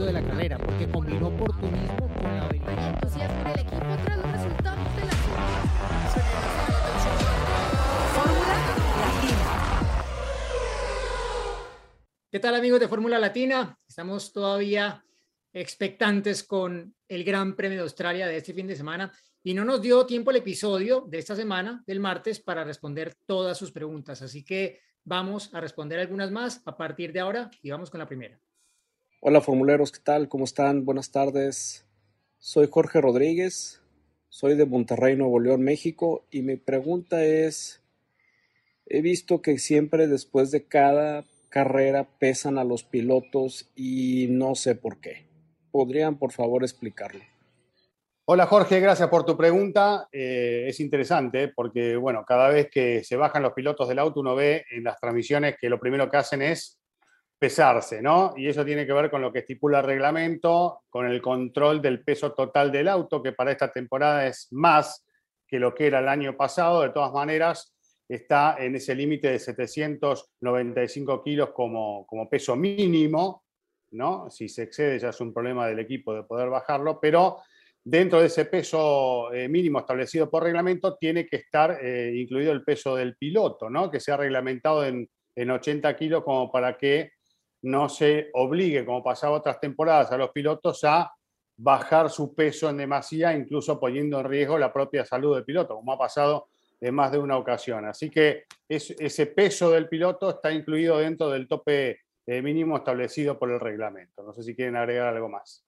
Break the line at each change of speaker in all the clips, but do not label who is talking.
momento de la carrera, porque combinó oportunismo con la habilidad.
Hay entusiasmo en el equipo tras los resultados de la
Fórmula Latina.
¿Qué tal amigos de Fórmula Latina? Estamos todavía expectantes con el Gran Premio de Australia de este fin de semana y no nos dio tiempo el episodio de esta semana, del martes, para responder todas sus preguntas. Así que vamos a responder algunas más a partir de ahora y vamos con la primera.
Hola formuleros, ¿qué tal? ¿Cómo están? Buenas tardes. Soy Jorge Rodríguez, soy de Monterrey, Nuevo León, México y mi pregunta es, he visto que siempre después de cada carrera pesan a los pilotos y no sé por qué. ¿Podrían por favor explicarlo?
Hola Jorge, gracias por tu pregunta. Eh, es interesante porque, bueno, cada vez que se bajan los pilotos del auto uno ve en las transmisiones que lo primero que hacen es pesarse, ¿no? Y eso tiene que ver con lo que estipula el reglamento, con el control del peso total del auto, que para esta temporada es más que lo que era el año pasado. De todas maneras, está en ese límite de 795 kilos como, peso mínimo, ¿no? Si se excede ya es un problema del equipo de poder bajarlo, pero dentro de ese peso eh, mínimo establecido por reglamento tiene que estar eh, incluido el peso del piloto, ¿no? Que sea reglamentado en, en 80 kilos como para que no se obligue, como pasaba otras temporadas, a los pilotos a bajar su peso en demasía, incluso poniendo en riesgo la propia salud del piloto, como ha pasado en más de una ocasión. Así que ese peso del piloto está incluido dentro del tope eh, mínimo establecido por el reglamento. No sé si quieren agregar algo más.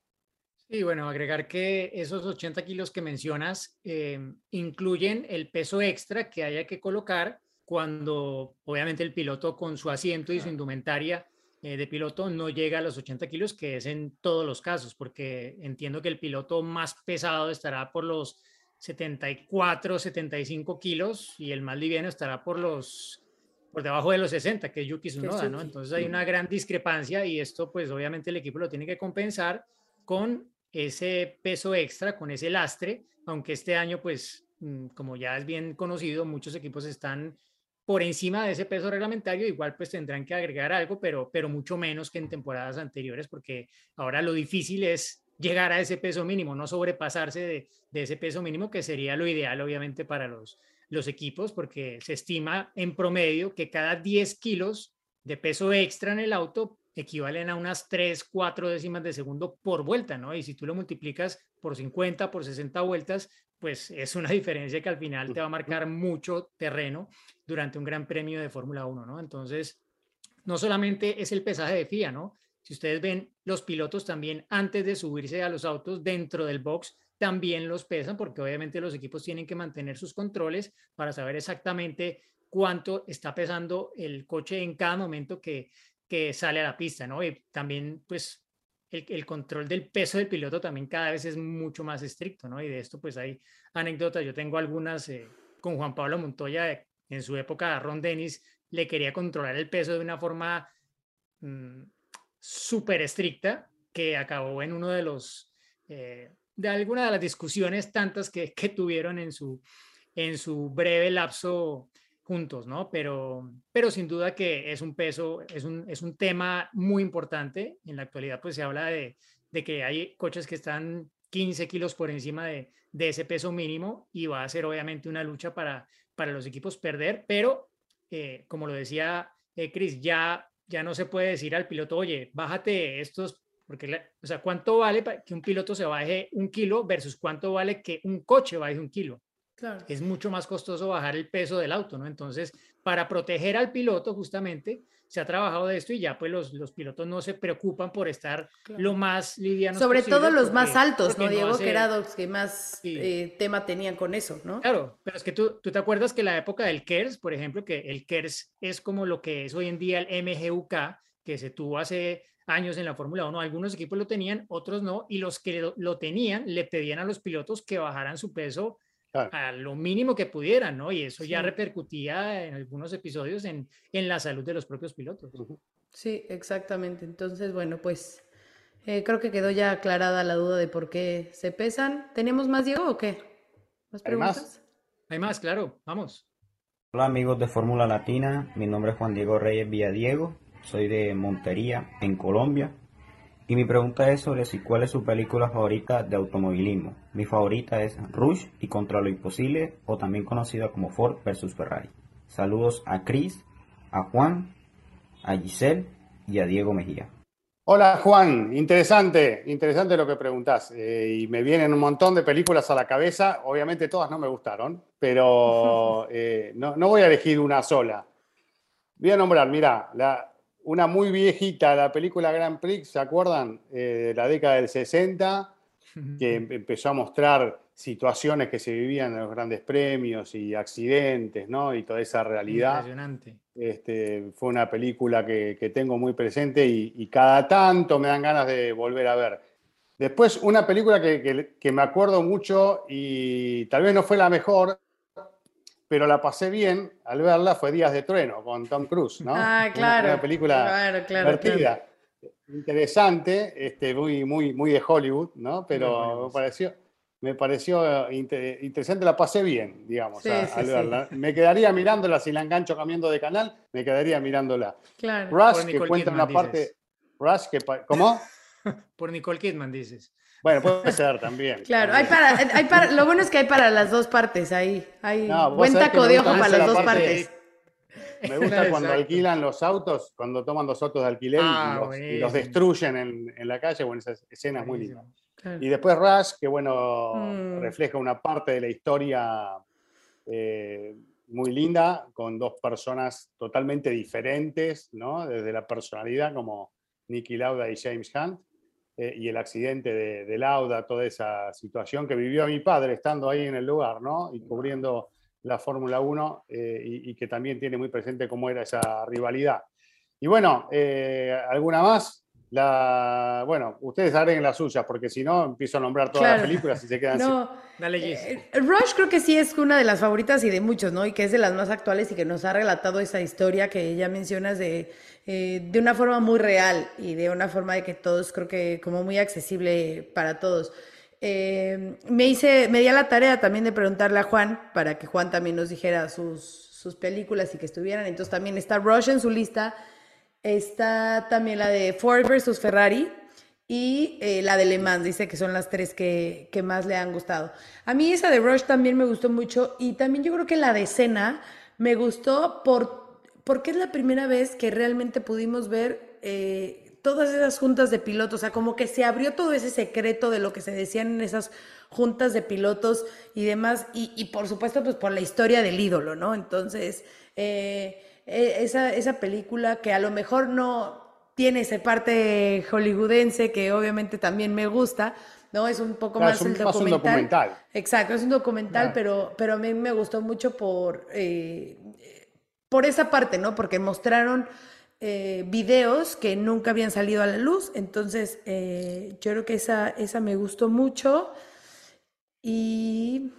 Sí, bueno, agregar que esos 80 kilos que mencionas eh, incluyen el peso extra que haya que colocar cuando obviamente el piloto con su asiento y su indumentaria eh, de piloto no llega a los 80 kilos, que es en todos los casos, porque entiendo que el piloto más pesado estará por los 74, 75 kilos y el más liviano estará por los por debajo de los 60, que es Yuki Tsunoda, ¿no? Entonces hay una gran discrepancia y esto pues obviamente el equipo lo tiene que compensar con ese peso extra, con ese lastre, aunque este año pues mm, como ya es bien conocido, muchos equipos están por encima de ese peso reglamentario, igual pues tendrán que agregar algo, pero, pero mucho menos que en temporadas anteriores, porque ahora lo difícil es llegar a ese peso mínimo, no sobrepasarse de, de, ese peso mínimo, que sería lo ideal, obviamente, para los, los equipos, porque se estima en promedio que cada 10 kilos de peso extra en el auto equivalen a unas 3, 4 décimas de segundo por vuelta, ¿no? Y si tú lo multiplicas por 50, por 60 vueltas, pues es una diferencia que al final te va a marcar mucho terreno durante un gran premio de Fórmula 1, ¿no? Entonces, no solamente es el pesaje de FIA, ¿no? Si ustedes ven, los pilotos también antes de subirse a los autos dentro del box también los pesan porque obviamente los equipos tienen que mantener sus controles para saber exactamente cuánto está pesando el coche en cada momento que, que sale a la pista, ¿no? Y también, pues, el, control del peso del piloto también cada vez es mucho más estricto, ¿no? Y de esto, pues, hay anécdotas. Yo tengo algunas eh, con Juan Pablo Montoya, en su época, Ron Dennis le quería controlar el peso de una forma mmm, súper estricta que acabó en uno de los, eh, de alguna de las discusiones tantas que, que, tuvieron en su, en su breve lapso juntos, ¿no? Pero, pero sin duda que es un peso, es un, es un tema muy importante. En la actualidad, pues se habla de, de que hay coches que están 15 kilos por encima de, de, ese peso mínimo y va a ser obviamente una lucha para, para los equipos perder, pero eh, como lo decía eh, Chris, ya ya no se puede decir al piloto, oye, bájate estos, porque, o sea, ¿cuánto vale que un piloto se baje un kilo versus cuánto vale que un coche baje un kilo? Claro. Es mucho más costoso bajar el peso del auto, ¿no? Entonces, para proteger al piloto, justamente, se ha trabajado de esto y ya pues los, los pilotos no se preocupan por estar claro. lo más liviano.
Sobre todo los porque, más altos, ¿no, Diego? No hace... Que era los que más sí. eh, tema tenían con eso, ¿no?
Claro, pero es que tú, tú te acuerdas que la época del KERS, por ejemplo, que el KERS es como lo que es hoy en día el MGUK, que se tuvo hace años en la Fórmula 1, algunos equipos lo tenían, otros no, y los que lo, lo tenían le pedían a los pilotos que bajaran su peso Claro. a lo mínimo que pudieran, ¿no? Y eso ya repercutía en algunos episodios en, en, la salud de los propios pilotos.
Sí, exactamente. Entonces, bueno, pues eh, creo que quedó ya aclarada la duda de por qué se pesan. ¿Tenemos más, Diego, o qué?
¿Más preguntas? ¿Hay más? Hay más, claro. Vamos.
Hola amigos de Fórmula Latina, mi nombre es Juan Diego Reyes Villadiego, soy de Montería, en Colombia. Y mi pregunta es sobre si cuál es su película favorita de automovilismo. Mi favorita es Rush y Contra lo Imposible, o también conocida como Ford vs Ferrari. Saludos a Chris, a Juan, a Giselle y a Diego Mejía.
Hola Juan, interesante, interesante lo que preguntás. Eh, y me vienen un montón de películas a la cabeza. Obviamente todas no me gustaron, pero eh, no, no voy a elegir una sola. Voy a nombrar, mira, la, una muy viejita, la película Grand Prix, ¿se acuerdan? Eh, de la década del 60, que em- empezó a mostrar situaciones que se vivían en los grandes premios y accidentes, ¿no? Y toda esa realidad.
Impresionante.
Este, fue una película que, que tengo muy presente y, y cada tanto me dan ganas de volver a ver. Después, una película que, que- que me acuerdo mucho y tal vez no fue la mejor, pero la pasé bien al verla, fue Días de Trueno con Tom Cruise, ¿no?
Ah,
Una-
claro.
Una, película
Claro, claro,
divertida, interesante, este, muy, muy, muy de Hollywood, ¿no? Pero me pareció, me pareció inte- interesante, la pasé bien, digamos,
Sí,
a-
sí,
al
sí.
verla. Me quedaría mirándola, si la engancho cambiando de canal, me quedaría mirándola.
Claro.
Rush, que cuenta
Kidman,
una parte.
dices.
Rush, que. ¿Cómo?
Por Nicole Kidman, dices.
Bueno, puede ser también.
Claro, hay para, hay para, lo bueno es que hay para las dos partes ahí. Hay
No,
buen taco de ojo para las
la
dos
parte-
partes.
Me gusta cuando alquilan los autos, cuando toman los autos de alquiler y-
Ah,
y, los, y los
buenísimo.
destruyen en, en la calle. Bueno, esa escena es muy linda.
Buenísimo.
Claro.
Y después Rush, que bueno,
Mm.
refleja una parte de la historia eh, muy linda, con dos personas totalmente diferentes, ¿no? Desde la personalidad, como Nicky Lauda y James Hunt, eh, y el accidente de, Lauda, toda esa situación que vivió mi padre estando ahí en el lugar, ¿no? Y cubriendo la Fórmula 1, eh, y, y que también tiene muy presente cómo era esa rivalidad. Y bueno, eh, ¿alguna más? La, bueno, ustedes agreguen las suyas, porque si no, empiezo a nombrar todas las películas y se quedan sin-
No,
Dale, Gis.
eh, Rush creo que sí es una de las favoritas y de muchos, ¿no? Y que es de las más actuales y que nos ha relatado esa historia que ya mencionas de, eh, de una forma muy real y de una forma de que todos, creo que como muy accesible para todos. Eh, me hice, me di a la tarea también de preguntarle a Juan para que Juan también nos dijera sus, sus películas y que estuvieran. Entonces también está Rush en su lista. Está también la de Ford versus Ferrari y eh, la de Le Mans. Dice que son las tres que, que más le han gustado. A mí esa de Rush también me gustó mucho y también yo creo que la de Cena me gustó por, porque es la primera vez que realmente pudimos ver eh, todas esas juntas de pilotos. O sea, como que se abrió todo ese secreto de lo que se decían en esas juntas de pilotos y demás. Y, por supuesto, pues por la historia del ídolo, ¿no? Entonces, eh, esa, esa película que a lo mejor no tiene esa parte hollywoodense que obviamente también me gusta, ¿no? Es un poco
Claro,
más
es un-
el
más un
documental.
documental.
Exacto, es un documental, pero, pero a mí me gustó mucho por, eh, por esa parte, ¿no? Porque mostraron eh, videos que nunca habían salido a la luz, entonces eh, yo creo que esa, esa me gustó mucho y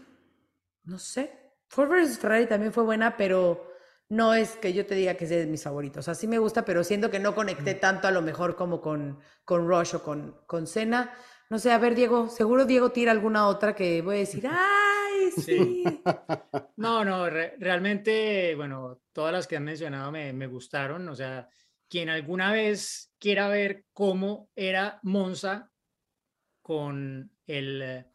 no sé, Ford vs Ferrari también fue buena, pero no es que yo te diga que es de mis favoritos, o sea, sí me gusta, pero siento que no conecté tanto a lo mejor como con, con Rush o con, con Senna. No sé, a ver, Diego, seguro Diego tira alguna otra que voy a decir, ¡ay, sí!
No, no, re- realmente, bueno, todas las que han mencionado me, me gustaron. O sea, quien alguna vez quiera ver cómo era Monza con el...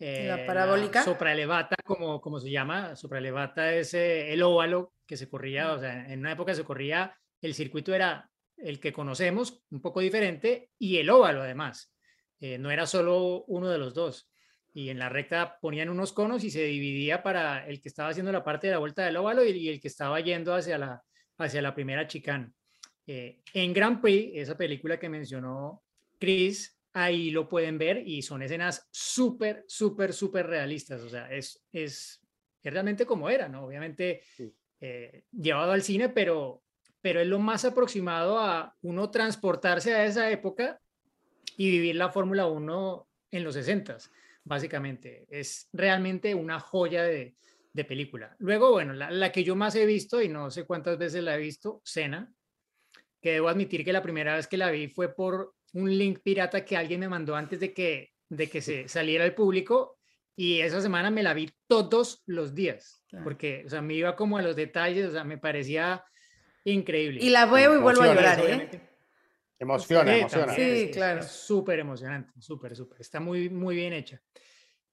eh,
¿La parabólica?
sopraelevata, como, como se llama. Sopraelevata es eh, el óvalo que se corría, o sea, en una época se corría, el circuito era el que conocemos, un poco diferente, y el óvalo además. Eh, no era solo uno de los dos y en la recta ponían unos conos y se dividía para el que estaba haciendo la parte de la vuelta del óvalo y, y el que estaba yendo hacia la, hacia la primera chicane. Eh, en Grand Prix, esa película que mencionó Chris, ahí lo pueden ver y son escenas súper, súper, súper realistas. O sea, es, es, es realmente como era, ¿no? Obviamente
Sí.
eh, llevado al cine, pero, pero es lo más aproximado a uno transportarse a esa época y vivir la Fórmula 1 en los 60 básicamente. Es realmente una joya de, de película. Luego, bueno, la, la, que yo más he visto, y no sé cuántas veces la he visto, Cena, que debo admitir que la primera vez que la vi fue por un link pirata que alguien me mandó antes de que, de que se saliera al público, y esa semana me la vi todos los días,
Claro.
porque, o sea, me iba como a los detalles, o sea, me parecía increíble.
Y la veo y vuelvo a llorar, ¿eh?
Obviamente.
Emociona,
Sí,
emociona.
también
Sí,
es- es-
claro.
Súper emocionante, súper, súper. Está muy, muy bien hecha.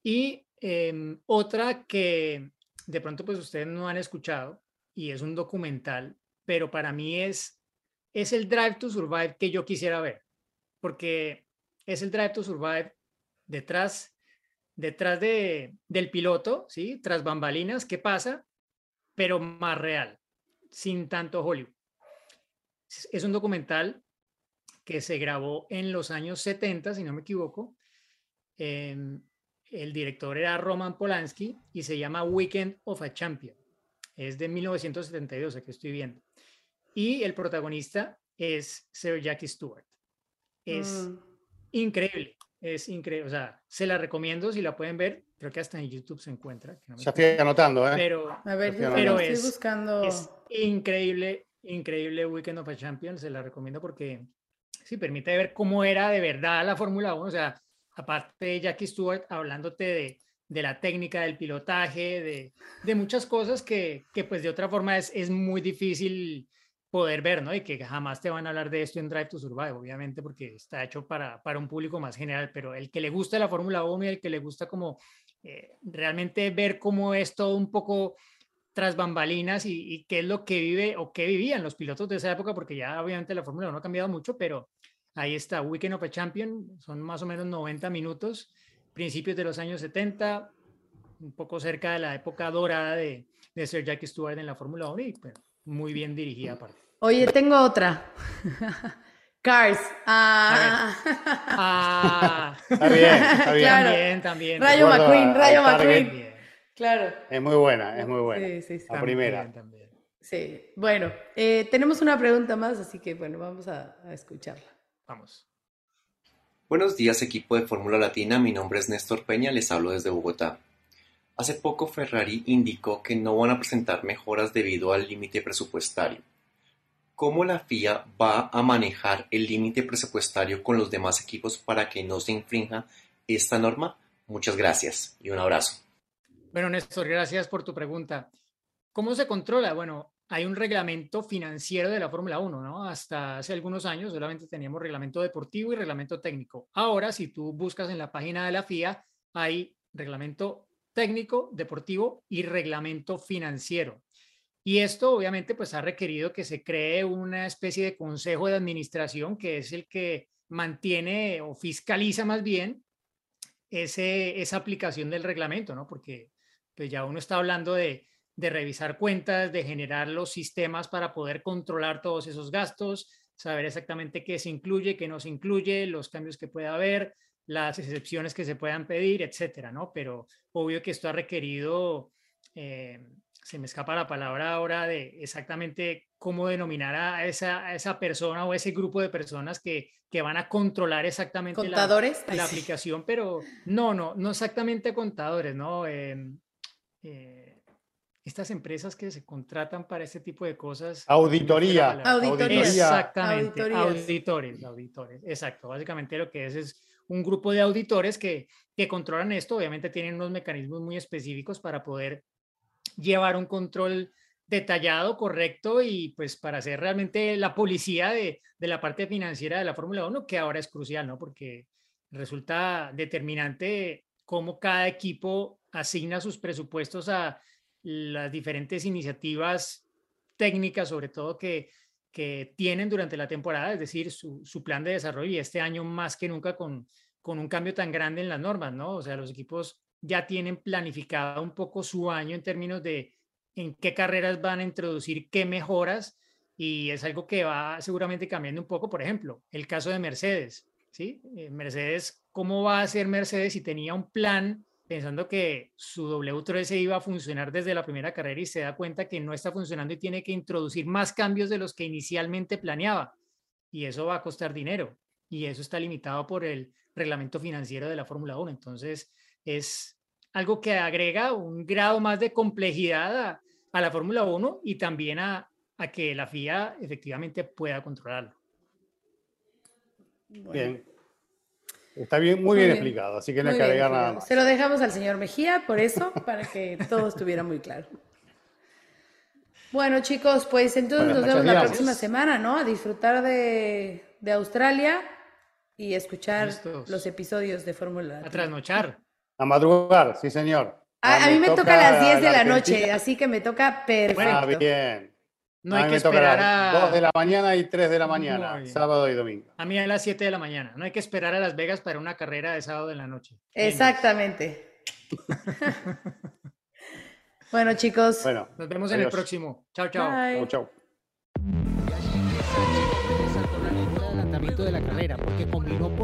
Y em, otra que de pronto pues ustedes no han escuchado y es un documental, pero para mí es, es el Drive to Survive que yo quisiera ver, porque es el Drive to Survive detrás, detrás de, del piloto, ¿sí? Tras bambalinas, ¿qué pasa? Pero más real, sin tanto Hollywood. Es- un documental que se grabó en los años 70, si no me equivoco. Em, el director era Roman Polanski y se llama Weekend of a Champion. Es de 1972, aquí estoy viendo. Y el protagonista es Sir Jackie Stewart. Es
Mm.
increíble, es increíble. O sea, se la recomiendo si la pueden ver. Creo que hasta en YouTube se encuentra. que no
Ya estoy
acuerdo,
anotando, ¿eh?
Pero
A ver,
Pero
yo también estoy
es-
buscando.
es increíble, increíble Weekend of a Champions, se la recomiendo porque sí permite ver cómo era de verdad la Fórmula 1, o sea, aparte de Jackie Stewart hablándote de, de la técnica del pilotaje, de, de muchas cosas que, que pues de otra forma es, es muy difícil poder ver, ¿no? Y que jamás te van a hablar de esto en Drive to Survive, obviamente, porque está hecho para, para un público más general, pero el que le gusta la Fórmula 1 y el que le gusta como eh, realmente ver cómo es todo un poco tras bambalinas y, y qué es lo que vive o qué vivían los pilotos de esa época, porque ya obviamente la Fórmula 1 ha cambiado mucho, pero ahí está, Weekend of a Champion, son más o menos 90 minutos, principios de los años 70, un poco cerca de la época dorada de, de Sir Jackie Stewart en la Fórmula 1 y pues, muy bien dirigida aparte.
Oye, tengo otra. Cars. Ah.
Ah,
Está bien, está bien.
Claro.
también, también.
Rayo McQueen,
a-
Rayo. McQueen. Claro.
Es muy buena, es muy buena.
Sí, sí, sí.
La primera.
también.
Sí. Bueno, eh, tenemos una pregunta más, así que bueno, vamos a, a escucharla.
Vamos.
Buenos días equipo de Fórmula Latina, mi nombre es Néstor Peña, les hablo desde Bogotá. Hace poco Ferrari indicó que no van a presentar mejoras debido al límite presupuestario. ¿Cómo la FIA va a manejar el límite presupuestario con los demás equipos para que no se infrinja esta norma? Muchas gracias y un abrazo.
Bueno, Néstor, gracias por tu pregunta. ¿Cómo se controla? Bueno, hay un reglamento financiero de la Fórmula 1, ¿no? Hasta hace algunos años solamente teníamos reglamento deportivo y reglamento técnico. Ahora, si tú buscas en la página de la FIA, hay reglamento técnico, deportivo y reglamento financiero. Y esto obviamente pues ha requerido que se cree una especie de consejo de administración que es el que mantiene o fiscaliza más bien ese, esa aplicación del reglamento, ¿no? Porque pues ya uno está hablando de, de revisar cuentas, de generar los sistemas para poder controlar todos esos gastos, saber exactamente qué se incluye, qué no se incluye, los cambios que pueda haber, las excepciones que se puedan pedir, etcétera, ¿no? Pero obvio que esto ha requerido, eh, se me escapa la palabra ahora de exactamente cómo denominar a esa, a esa persona o ese grupo de personas que, que van a controlar exactamente la,
¿Contadores? Ay,
la
sí.
aplicación, pero no, no, no exactamente contadores, ¿no? Em, eh, estas empresas que se contratan para este tipo de cosas.
Auditoría.
palabra.
Auditorías.
Exactamente,
Auditorías.
auditores, auditores, exacto. Básicamente lo que es es un grupo de auditores que, que controlan esto. Obviamente tienen unos mecanismos muy específicos para poder llevar un control detallado, correcto y pues para ser realmente la policía de, de la parte financiera de la Fórmula 1, que ahora es crucial, ¿no? Porque resulta determinante cómo cada equipo asigna sus presupuestos a las diferentes iniciativas técnicas, sobre todo que, que tienen durante la temporada, es decir, su, su plan de desarrollo y este año más que nunca con, con un cambio tan grande en las normas, ¿no? O sea, los equipos ya tienen planificado un poco su año en términos de en qué carreras van a introducir qué mejoras y es algo que va seguramente cambiando un poco. Por ejemplo, el caso de Mercedes, ¿sí? Eh, Mercedes, ¿cómo va a ser Mercedes si tenía un plan pensando que su W13 iba a funcionar desde la primera carrera y se da cuenta que no está funcionando y tiene que introducir más cambios de los que inicialmente planeaba? Y eso va a costar dinero y eso está limitado por el reglamento financiero de la Fórmula 1. Entonces, es algo que agrega un grado más de complejidad a, a la Fórmula 1 y también a, a, que la FIA efectivamente pueda controlarlo.
Bueno,
Bien. Está bien, muy, bien, explicado, así que no hay que agregar nada más.
Se lo dejamos al señor Mejía por eso, para que todo estuviera muy claro. Bueno, chicos, pues entonces
Bueno,
nos vemos la próxima semana, ¿no? A disfrutar de, de Australia y escuchar
Listos.
los episodios de Fórmula
A trasnochar.
A madrugar, sí, señor.
A, a mí me toca a las 10 de la noche, así que me toca
Ah,
perfecto.
bien.
No
a
hay que esperar
las
a...
2 de la mañana y 3 de la mañana, sábado y domingo.
A mí a las 7 de la mañana. No hay que esperar a Las Vegas para una carrera de sábado en la noche.
Exactamente. bueno, chicos.
Bueno,
Nos vemos en el próximo. Chao, chao.
bye.
de la carrera porque combinó